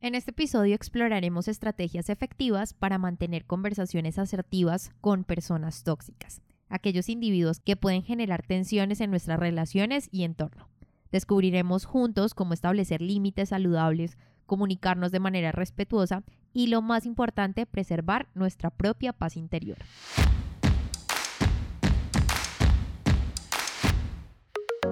En este episodio exploraremos estrategias efectivas para mantener conversaciones asertivas con personas tóxicas, aquellos individuos que pueden generar tensiones en nuestras relaciones y entorno. Descubriremos juntos cómo establecer límites saludables, comunicarnos de manera respetuosa y, lo más importante, preservar nuestra propia paz interior.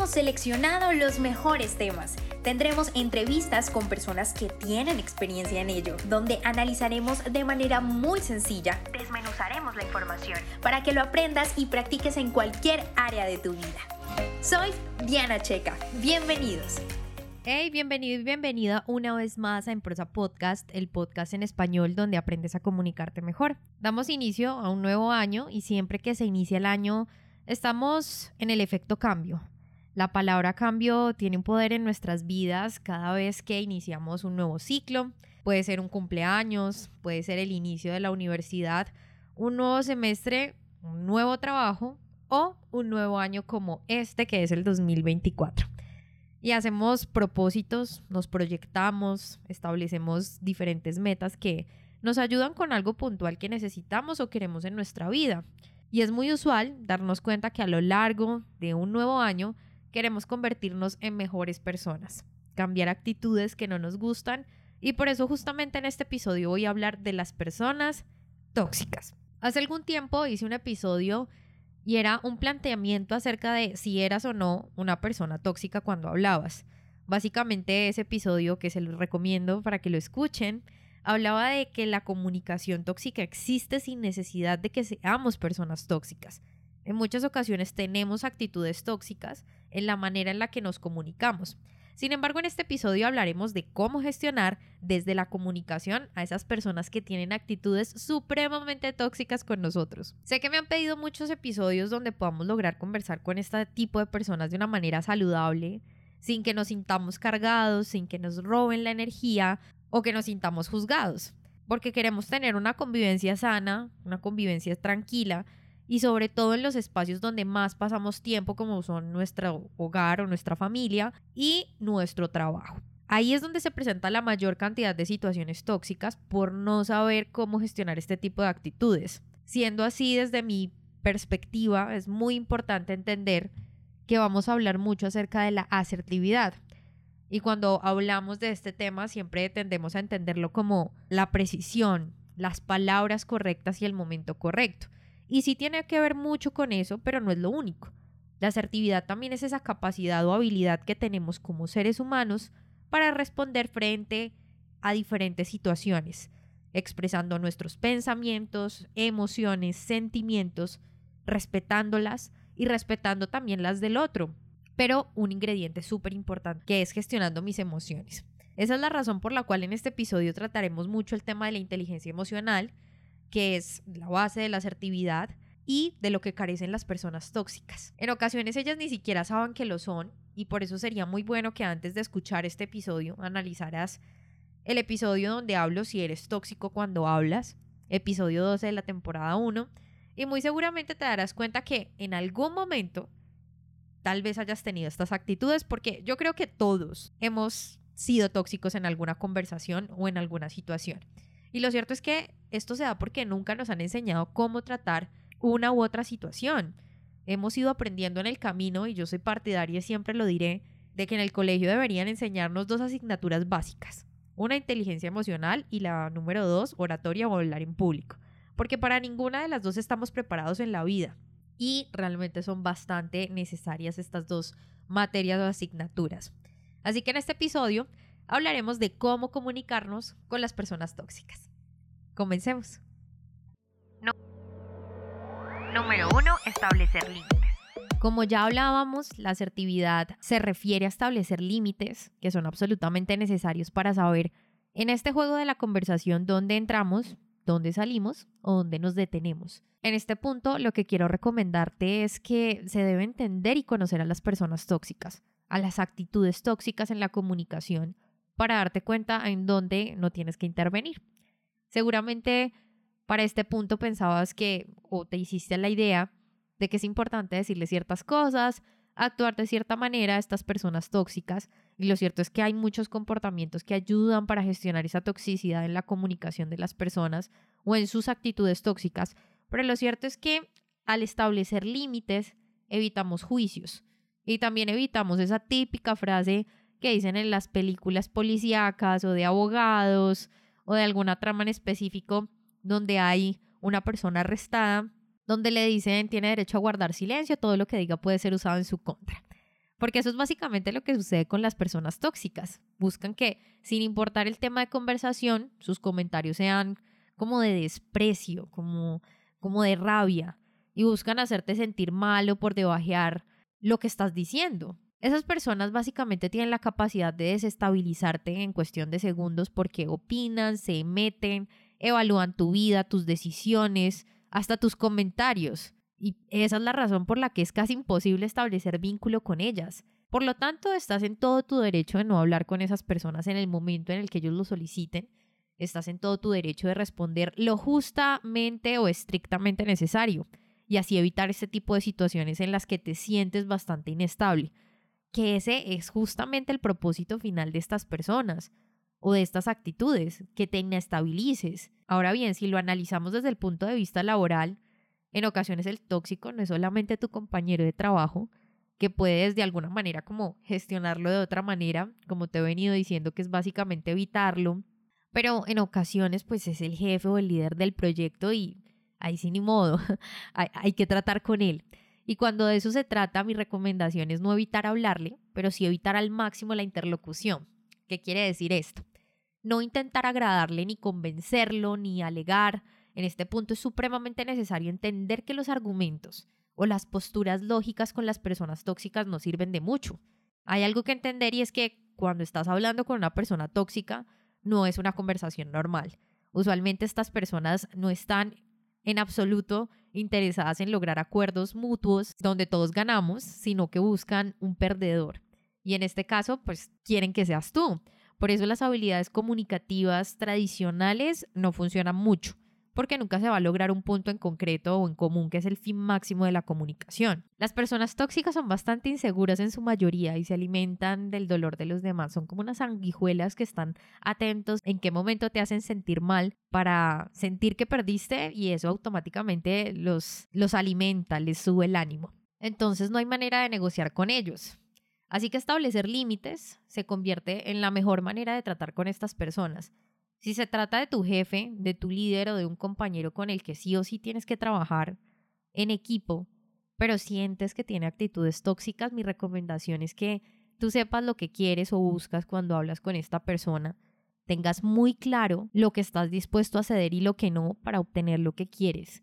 Hemos seleccionado los mejores temas. Tendremos entrevistas con personas que tienen experiencia en ello, donde analizaremos de manera muy sencilla, desmenuzaremos la información para que lo aprendas y practiques en cualquier área de tu vida. Soy Diana Checa. Bienvenidos. Hey, bienvenido y bienvenida una vez más a Emprosa Podcast, el podcast en español donde aprendes a comunicarte mejor. Damos inicio a un nuevo año y siempre que se inicia el año estamos en el efecto cambio. La palabra cambio tiene un poder en nuestras vidas cada vez que iniciamos un nuevo ciclo. Puede ser un cumpleaños, puede ser el inicio de la universidad, un nuevo semestre, un nuevo trabajo o un nuevo año como este que es el 2024. Y hacemos propósitos, nos proyectamos, establecemos diferentes metas que nos ayudan con algo puntual que necesitamos o queremos en nuestra vida. Y es muy usual darnos cuenta que a lo largo de un nuevo año queremos convertirnos en mejores personas, cambiar actitudes que no nos gustan y por eso justamente en este episodio voy a hablar de las personas tóxicas. Hace algún tiempo hice un episodio y era un planteamiento acerca de si eras o no una persona tóxica cuando hablabas. Básicamente ese episodio que se los recomiendo para que lo escuchen, hablaba de que la comunicación tóxica existe sin necesidad de que seamos personas tóxicas. En muchas ocasiones tenemos actitudes tóxicas en la manera en la que nos comunicamos. Sin embargo, en este episodio hablaremos de cómo gestionar desde la comunicación a esas personas que tienen actitudes supremamente tóxicas con nosotros. Sé que me han pedido muchos episodios donde podamos lograr conversar con este tipo de personas de una manera saludable, sin que nos sintamos cargados, sin que nos roben la energía o que nos sintamos juzgados, porque queremos tener una convivencia sana, una convivencia tranquila, y sobre todo en los espacios donde más pasamos tiempo como son nuestro hogar o nuestra familia y nuestro trabajo. Ahí es donde se presenta la mayor cantidad de situaciones tóxicas por no saber cómo gestionar este tipo de actitudes. Siendo así, desde mi perspectiva, es muy importante entender que vamos a hablar mucho acerca de la asertividad. Y cuando hablamos de este tema, siempre tendemos a entenderlo como la precisión, las palabras correctas y el momento correcto. Y sí tiene que ver mucho con eso, pero no es lo único. La asertividad también es esa capacidad o habilidad que tenemos como seres humanos para responder frente a diferentes situaciones, expresando nuestros pensamientos, emociones, sentimientos, respetándolas y respetando también las del otro. Pero un ingrediente súper importante que es gestionando mis emociones. Esa es la razón por la cual en este episodio trataremos mucho el tema de la inteligencia emocional, que es la base de la asertividad y de lo que carecen las personas tóxicas. En ocasiones ellas ni siquiera saben que lo son y por eso sería muy bueno que antes de escuchar este episodio analizaras el episodio donde hablo si eres tóxico cuando hablas, episodio 12 de la temporada 1, y muy seguramente te darás cuenta que en algún momento tal vez hayas tenido estas actitudes porque yo creo que todos hemos sido tóxicos en alguna conversación o en alguna situación. Y lo cierto es que esto se da porque nunca nos han enseñado cómo tratar una u otra situación. Hemos ido aprendiendo en el camino y yo soy partidaria y siempre lo diré de que en el colegio deberían enseñarnos dos asignaturas básicas. Una inteligencia emocional y la número dos, oratoria o hablar en público. Porque para ninguna de las dos estamos preparados en la vida. Y realmente son bastante necesarias estas dos materias o asignaturas. Así que en este episodio hablaremos de cómo comunicarnos con las personas tóxicas. Comencemos. Número 1. Establecer límites. Como ya hablábamos, la asertividad se refiere a establecer límites que son absolutamente necesarios para saber en este juego de la conversación dónde entramos, dónde salimos o dónde nos detenemos. En este punto, lo que quiero recomendarte es que se debe entender y conocer a las personas tóxicas a las actitudes tóxicas en la comunicación para darte cuenta en dónde no tienes que intervenir. Seguramente para este punto pensabas que o te hiciste la idea de que es importante decirle ciertas cosas, actuar de cierta manera a estas personas tóxicas. Y lo cierto es que hay muchos comportamientos que ayudan para gestionar esa toxicidad en la comunicación de las personas o en sus actitudes tóxicas. Pero lo cierto es que al establecer límites evitamos juicios y también evitamos esa típica frase que dicen en las películas policíacas o de abogados o de alguna trama en específico donde hay una persona arrestada donde le dicen tiene derecho a guardar silencio, todo lo que diga puede ser usado en su contra. Porque eso es básicamente lo que sucede con las personas tóxicas. Buscan que, sin importar el tema de conversación, sus comentarios sean como de desprecio, como, como de rabia, y buscan hacerte sentir mal o por debajear lo que estás diciendo. Esas personas básicamente tienen la capacidad de desestabilizarte en cuestión de segundos porque opinan, se meten, evalúan tu vida, tus decisiones, hasta tus comentarios. Y esa es la razón por la que es casi imposible establecer vínculo con ellas. Por lo tanto, estás en todo tu derecho de no hablar con esas personas en el momento en el que ellos lo soliciten. Estás en todo tu derecho de responder lo justamente o estrictamente necesario y así evitar este tipo de situaciones en las que te sientes bastante inestable. Que ese es justamente el propósito final de estas personas o de estas actitudes, que te inestabilices. Ahora bien, si lo analizamos desde el punto de vista laboral, en ocasiones el tóxico no es solamente tu compañero de trabajo, que puedes de alguna manera como gestionarlo de otra manera, como te he venido diciendo que es básicamente evitarlo, pero en ocasiones pues es el jefe o el líder del proyecto y ahí sí ni modo, hay, hay que tratar con él. Y cuando de eso se trata, mi recomendación es no evitar hablarle, pero sí evitar al máximo la interlocución. ¿Qué quiere decir esto? No intentar agradarle ni convencerlo ni alegar. En este punto es supremamente necesario entender que los argumentos o las posturas lógicas con las personas tóxicas no sirven de mucho. Hay algo que entender y es que cuando estás hablando con una persona tóxica no es una conversación normal. Usualmente estas personas no están en absoluto interesadas en lograr acuerdos mutuos donde todos ganamos, sino que buscan un perdedor. Y en este caso, pues quieren que seas tú. Por eso las habilidades comunicativas tradicionales no funcionan mucho, porque nunca se va a lograr un punto en concreto o en común que es el fin máximo de la comunicación. Las personas tóxicas son bastante inseguras en su mayoría y se alimentan del dolor de los demás. Son como unas sanguijuelas que están atentos en qué momento te hacen sentir mal para sentir que perdiste y eso automáticamente los, los alimenta, les sube el ánimo. Entonces no hay manera de negociar con ellos. Así que establecer límites se convierte en la mejor manera de tratar con estas personas. Si se trata de tu jefe, de tu líder o de un compañero con el que sí o sí tienes que trabajar en equipo, pero sientes que tiene actitudes tóxicas, mi recomendación es que tú sepas lo que quieres o buscas cuando hablas con esta persona, tengas muy claro lo que estás dispuesto a ceder y lo que no para obtener lo que quieres.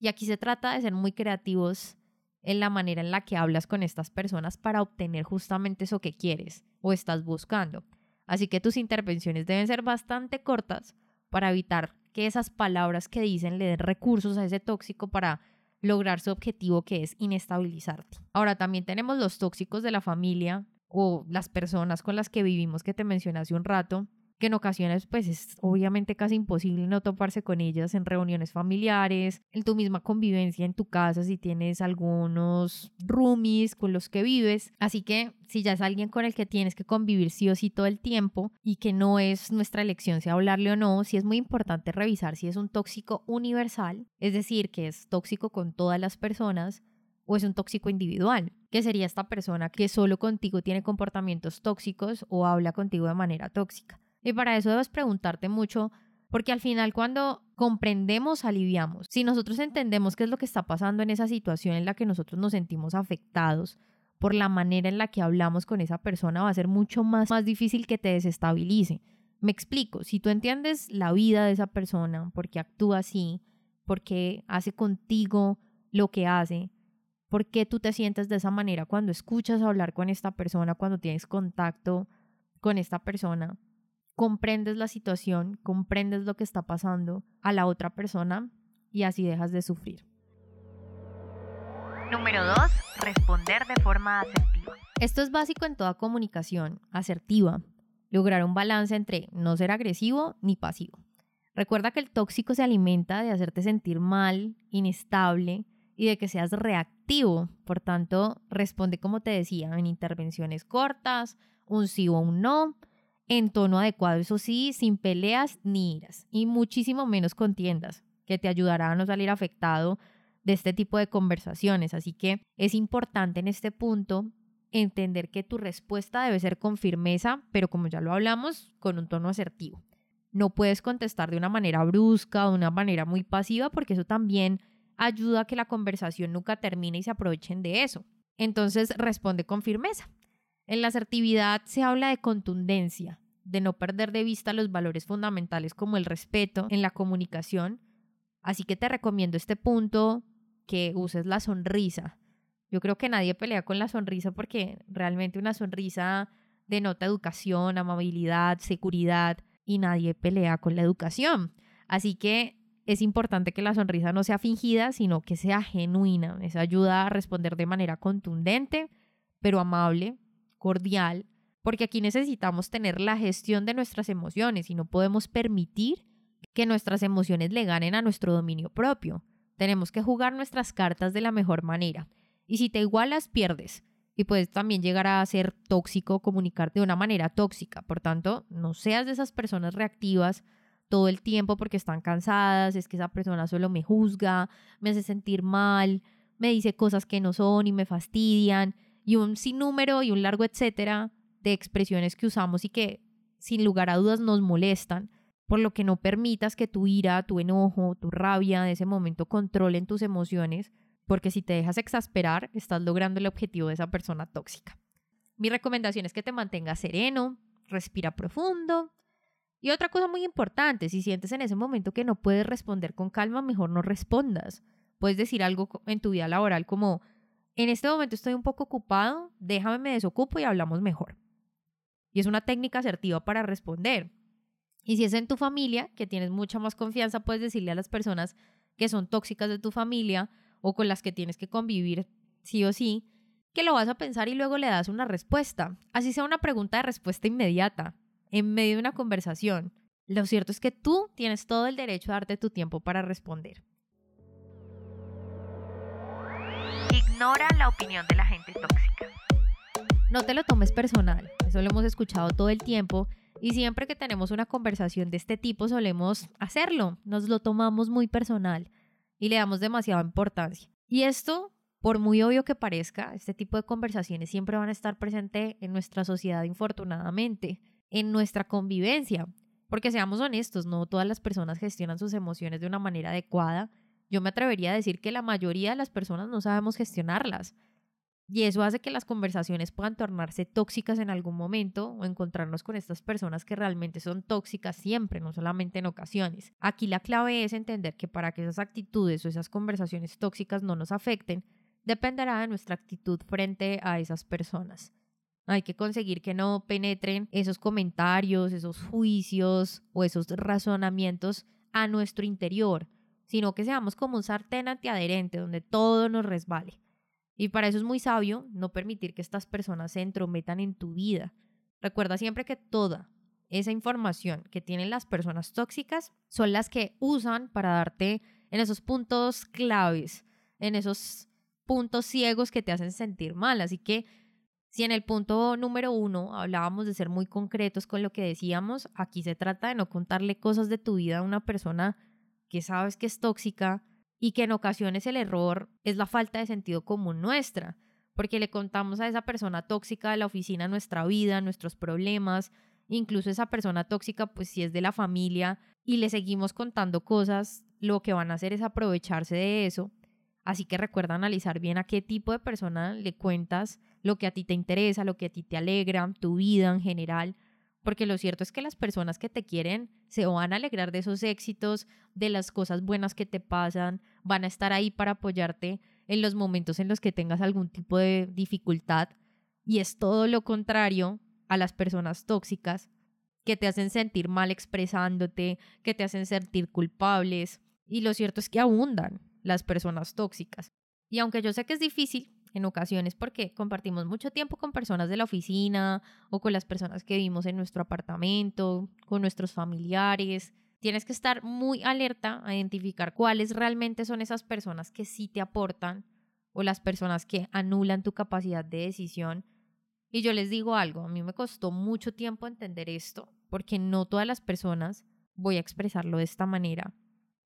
Y aquí se trata de ser muy creativos en la manera en la que hablas con estas personas para obtener justamente eso que quieres o estás buscando. Así que tus intervenciones deben ser bastante cortas para evitar que esas palabras que dicen le den recursos a ese tóxico para lograr su objetivo que es inestabilizarte. Ahora también tenemos los tóxicos de la familia o las personas con las que vivimos que te mencioné hace un rato, que en ocasiones pues es obviamente casi imposible no toparse con ellas en reuniones familiares, en tu misma convivencia en tu casa si tienes algunos roomies con los que vives. Así que si ya es alguien con el que tienes que convivir sí o sí todo el tiempo y que no es nuestra elección si hablarle o no, sí es muy importante revisar si es un tóxico universal, es decir, que es tóxico con todas las personas o es un tóxico individual, que sería esta persona que solo contigo tiene comportamientos tóxicos o habla contigo de manera tóxica. Y para eso debes preguntarte mucho, porque al final cuando comprendemos, aliviamos. Si nosotros entendemos qué es lo que está pasando en esa situación en la que nosotros nos sentimos afectados por la manera en la que hablamos con esa persona, va a ser mucho más, más difícil que te desestabilice. Me explico, si tú entiendes la vida de esa persona, por qué actúa así, por qué hace contigo lo que hace, por qué tú te sientes de esa manera cuando escuchas hablar con esta persona, cuando tienes contacto con esta persona, comprendes la situación, comprendes lo que está pasando a la otra persona y así dejas de sufrir. Número 2. Responder de forma asertiva. Esto es básico en toda comunicación asertiva, lograr un balance entre no ser agresivo ni pasivo. Recuerda que el tóxico se alimenta de hacerte sentir mal, inestable y de que seas reactivo. Por tanto, responde como te decía, en intervenciones cortas, un sí o un no, en tono adecuado, eso sí, sin peleas ni iras y muchísimo menos contiendas, que te ayudará a no salir afectado de este tipo de conversaciones. Así que es importante en este punto entender que tu respuesta debe ser con firmeza, pero como ya lo hablamos, con un tono asertivo. No puedes contestar de una manera brusca o de una manera muy pasiva porque eso también ayuda a que la conversación nunca termine y se aprovechen de eso. Entonces responde con firmeza. En la asertividad se habla de contundencia, de no perder de vista los valores fundamentales como el respeto en la comunicación. Así que te recomiendo este punto, que uses la sonrisa. Yo creo que nadie pelea con la sonrisa porque realmente una sonrisa denota educación, amabilidad, seguridad y nadie pelea con la educación. Así que es importante que la sonrisa no sea fingida, sino que sea genuina. Eso ayuda a responder de manera contundente, pero amable, cordial, porque aquí necesitamos tener la gestión de nuestras emociones y no podemos permitir que nuestras emociones le ganen a nuestro dominio propio. Tenemos que jugar nuestras cartas de la mejor manera. Y si te igualas, pierdes y puedes también llegar a ser tóxico, comunicarte de una manera tóxica. Por tanto, no seas de esas personas reactivas todo el tiempo porque están cansadas, es que esa persona solo me juzga, me hace sentir mal, me dice cosas que no son y me fastidian, y un sinnúmero y un largo etcétera de expresiones que usamos y que sin lugar a dudas nos molestan, por lo que no permitas que tu ira, tu enojo, tu rabia de ese momento controlen tus emociones porque si te dejas exasperar, estás logrando el objetivo de esa persona tóxica. Mi recomendación es que te mantengas sereno, respira profundo. Y otra cosa muy importante, si sientes en ese momento que no puedes responder con calma, mejor no respondas. Puedes decir algo en tu vida laboral como, en este momento estoy un poco ocupado, déjame me desocupo y hablamos mejor. Y es una técnica asertiva para responder. Y si es en tu familia, que tienes mucha más confianza, puedes decirle a las personas que son tóxicas de tu familia, o con las que tienes que convivir sí o sí, que lo vas a pensar y luego le das una respuesta. Así sea una pregunta de respuesta inmediata, en medio de una conversación. Lo cierto es que tú tienes todo el derecho a darte tu tiempo para responder. Ignora la opinión de la gente tóxica. No te lo tomes personal, eso lo hemos escuchado todo el tiempo y siempre que tenemos una conversación de este tipo solemos hacerlo, nos lo tomamos muy personal y le damos demasiada importancia. Y esto, por muy obvio que parezca, este tipo de conversaciones siempre van a estar presentes en nuestra sociedad, infortunadamente, en nuestra convivencia. Porque seamos honestos, no todas las personas gestionan sus emociones de una manera adecuada. Yo me atrevería a decir que la mayoría de las personas no sabemos gestionarlas. Y eso hace que las conversaciones puedan tornarse tóxicas en algún momento o encontrarnos con estas personas que realmente son tóxicas siempre, no solamente en ocasiones. Aquí la clave es entender que para que esas actitudes o esas conversaciones tóxicas no nos afecten, dependerá de nuestra actitud frente a esas personas. Hay que conseguir que no penetren esos comentarios, esos juicios o esos razonamientos a nuestro interior, sino que seamos como un sartén antiadherente donde todo nos resbale. Y para eso es muy sabio no permitir que estas personas se entrometan en tu vida. Recuerda siempre que toda esa información que tienen las personas tóxicas son las que usan para darte en esos puntos claves, en esos puntos ciegos que te hacen sentir mal. Así que si en el punto número uno hablábamos de ser muy concretos con lo que decíamos, aquí se trata de no contarle cosas de tu vida a una persona que sabes que es tóxica, y que en ocasiones el error es la falta de sentido común nuestra, porque le contamos a esa persona tóxica de la oficina nuestra vida, nuestros problemas, incluso esa persona tóxica pues si es de la familia y le seguimos contando cosas, lo que van a hacer es aprovecharse de eso. Así que recuerda analizar bien a qué tipo de persona le cuentas lo que a ti te interesa, lo que a ti te alegra, tu vida en general, porque lo cierto es que las personas que te quieren se van a alegrar de esos éxitos, de las cosas buenas que te pasan, van a estar ahí para apoyarte en los momentos en los que tengas algún tipo de dificultad. Y es todo lo contrario a las personas tóxicas que te hacen sentir mal expresándote, que te hacen sentir culpables. Y lo cierto es que abundan las personas tóxicas. Y aunque yo sé que es difícil en ocasiones porque compartimos mucho tiempo con personas de la oficina o con las personas que vivimos en nuestro apartamento, con nuestros familiares. Tienes que estar muy alerta a identificar cuáles realmente son esas personas que sí te aportan o las personas que anulan tu capacidad de decisión. Y yo les digo algo, a mí me costó mucho tiempo entender esto, porque no todas las personas, voy a expresarlo de esta manera,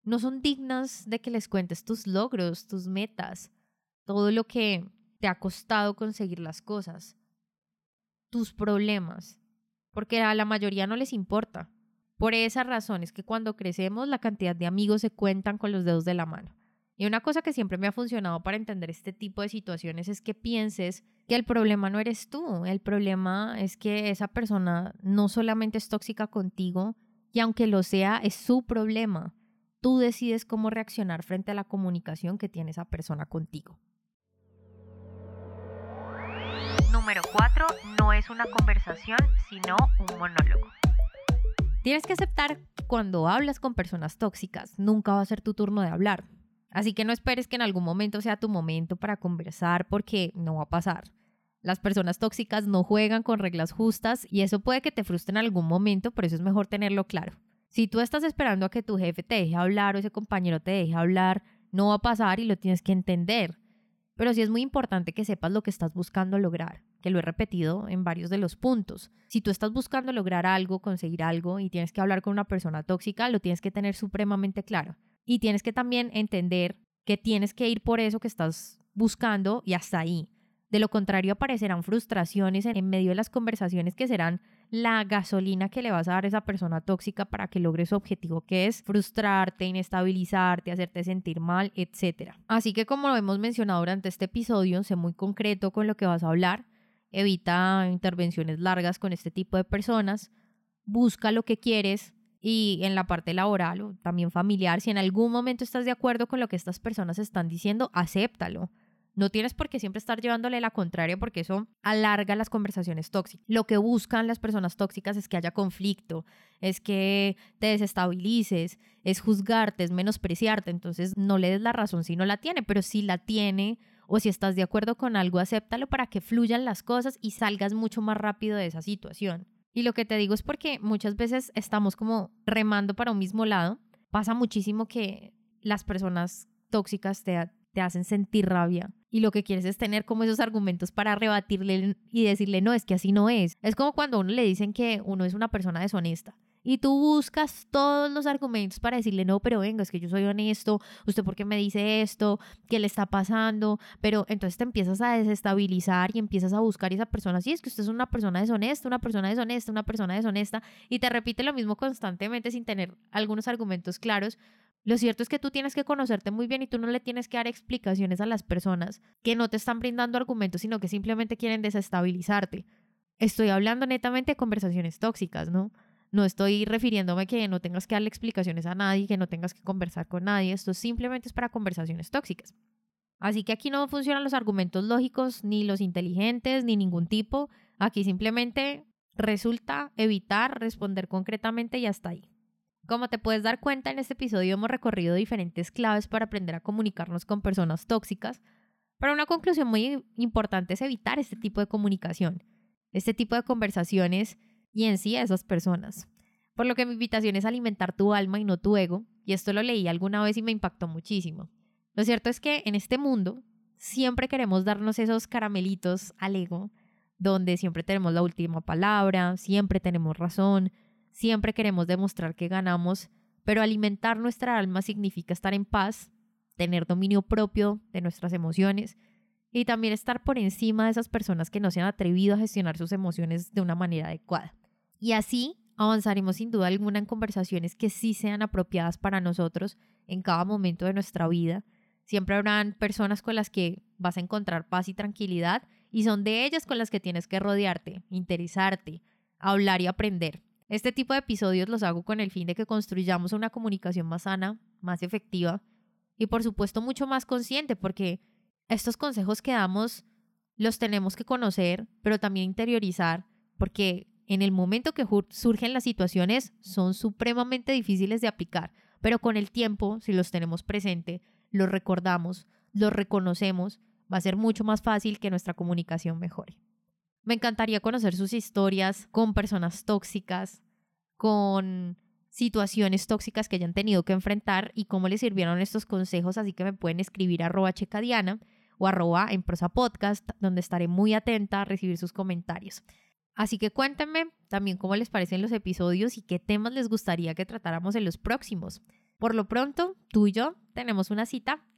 no son dignas de que les cuentes tus logros, tus metas, todo lo que te ha costado conseguir las cosas, tus problemas, porque a la mayoría no les importa. Por esa razón es que cuando crecemos la cantidad de amigos se cuentan con los dedos de la mano. Y una cosa que siempre me ha funcionado para entender este tipo de situaciones es que pienses que el problema no eres tú, el problema es que esa persona no solamente es tóxica contigo, y aunque lo sea, es su problema. Tú decides cómo reaccionar frente a la comunicación que tiene esa persona contigo. Número 4. No es una conversación, sino un monólogo. Tienes que aceptar cuando hablas con personas tóxicas, nunca va a ser tu turno de hablar. Así que no esperes que en algún momento sea tu momento para conversar porque no va a pasar. Las personas tóxicas no juegan con reglas justas y eso puede que te frustre en algún momento, por eso es mejor tenerlo claro. Si tú estás esperando a que tu jefe te deje hablar o ese compañero te deje hablar, no va a pasar y lo tienes que entender. Pero sí es muy importante que sepas lo que estás buscando lograr, que lo he repetido en varios de los puntos. Si tú estás buscando lograr algo, conseguir algo y tienes que hablar con una persona tóxica, lo tienes que tener supremamente claro. Y tienes que también entender que tienes que ir por eso que estás buscando y hasta ahí. De lo contrario, aparecerán frustraciones en, medio de las conversaciones que serán la gasolina que le vas a dar a esa persona tóxica para que logre su objetivo, que es frustrarte, inestabilizarte, hacerte sentir mal, etc. Así que como lo hemos mencionado durante este episodio, sé muy concreto con lo que vas a hablar, evita intervenciones largas con este tipo de personas, busca lo que quieres, y en la parte laboral o también familiar, si en algún momento estás de acuerdo con lo que estas personas están diciendo, acéptalo. No tienes por qué siempre estar llevándole la contraria porque eso alarga las conversaciones tóxicas. Lo que buscan las personas tóxicas es que haya conflicto, es que te desestabilices, es juzgarte, es menospreciarte. Entonces no le des la razón si no la tiene, pero si la tiene o si estás de acuerdo con algo, acéptalo para que fluyan las cosas y salgas mucho más rápido de esa situación. Y lo que te digo es porque muchas veces estamos como remando para un mismo lado. Pasa muchísimo que las personas tóxicas te, te hacen sentir rabia y lo que quieres es tener como esos argumentos para rebatirle y decirle, no, es que así no es. Es como cuando a uno le dicen que uno es una persona deshonesta y tú buscas todos los argumentos para decirle, no, pero venga, es que yo soy honesto, usted por qué me dice esto, qué le está pasando, pero entonces te empiezas a desestabilizar y empiezas a buscar a esa persona, sí, es que usted es una persona deshonesta, una persona deshonesta, una persona deshonesta, y te repite lo mismo constantemente sin tener algunos argumentos claros. Lo cierto es que tú tienes que conocerte muy bien y tú no le tienes que dar explicaciones a las personas que no te están brindando argumentos, sino que simplemente quieren desestabilizarte. Estoy hablando netamente de conversaciones tóxicas, ¿no? No estoy refiriéndome que no tengas que darle explicaciones a nadie, que no tengas que conversar con nadie. Esto simplemente es para conversaciones tóxicas. Así que aquí no funcionan los argumentos lógicos, ni los inteligentes, ni ningún tipo. Aquí simplemente resulta evitar responder concretamente y hasta ahí. Como te puedes dar cuenta, en este episodio hemos recorrido diferentes claves para aprender a comunicarnos con personas tóxicas, pero una conclusión muy importante es evitar este tipo de comunicación, este tipo de conversaciones y en sí a esas personas. Por lo que mi invitación es alimentar tu alma y no tu ego, y esto lo leí alguna vez y me impactó muchísimo. Lo cierto es que en este mundo siempre queremos darnos esos caramelitos al ego, donde siempre tenemos la última palabra, siempre tenemos razón, siempre queremos demostrar que ganamos, pero alimentar nuestra alma significa estar en paz, tener dominio propio de nuestras emociones y también estar por encima de esas personas que no se han atrevido a gestionar sus emociones de una manera adecuada. Y así avanzaremos sin duda alguna en conversaciones que sí sean apropiadas para nosotros en cada momento de nuestra vida. Siempre habrán personas con las que vas a encontrar paz y tranquilidad y son de ellas con las que tienes que rodearte, interesarte, hablar y aprender. Este tipo de episodios los hago con el fin de que construyamos una comunicación más sana, más efectiva y por supuesto mucho más consciente porque estos consejos que damos los tenemos que conocer, pero también interiorizar porque en el momento que surgen las situaciones son supremamente difíciles de aplicar, pero con el tiempo, si los tenemos presente, los recordamos, los reconocemos, va a ser mucho más fácil que nuestra comunicación mejore. Me encantaría conocer sus historias con personas tóxicas, con situaciones tóxicas que hayan tenido que enfrentar y cómo les sirvieron estos consejos, así que me pueden escribir arroba checadiana o arroba en prosa podcast, donde estaré muy atenta a recibir sus comentarios. Así que cuéntenme también cómo les parecen los episodios y qué temas les gustaría que tratáramos en los próximos. Por lo pronto, tú y yo tenemos una cita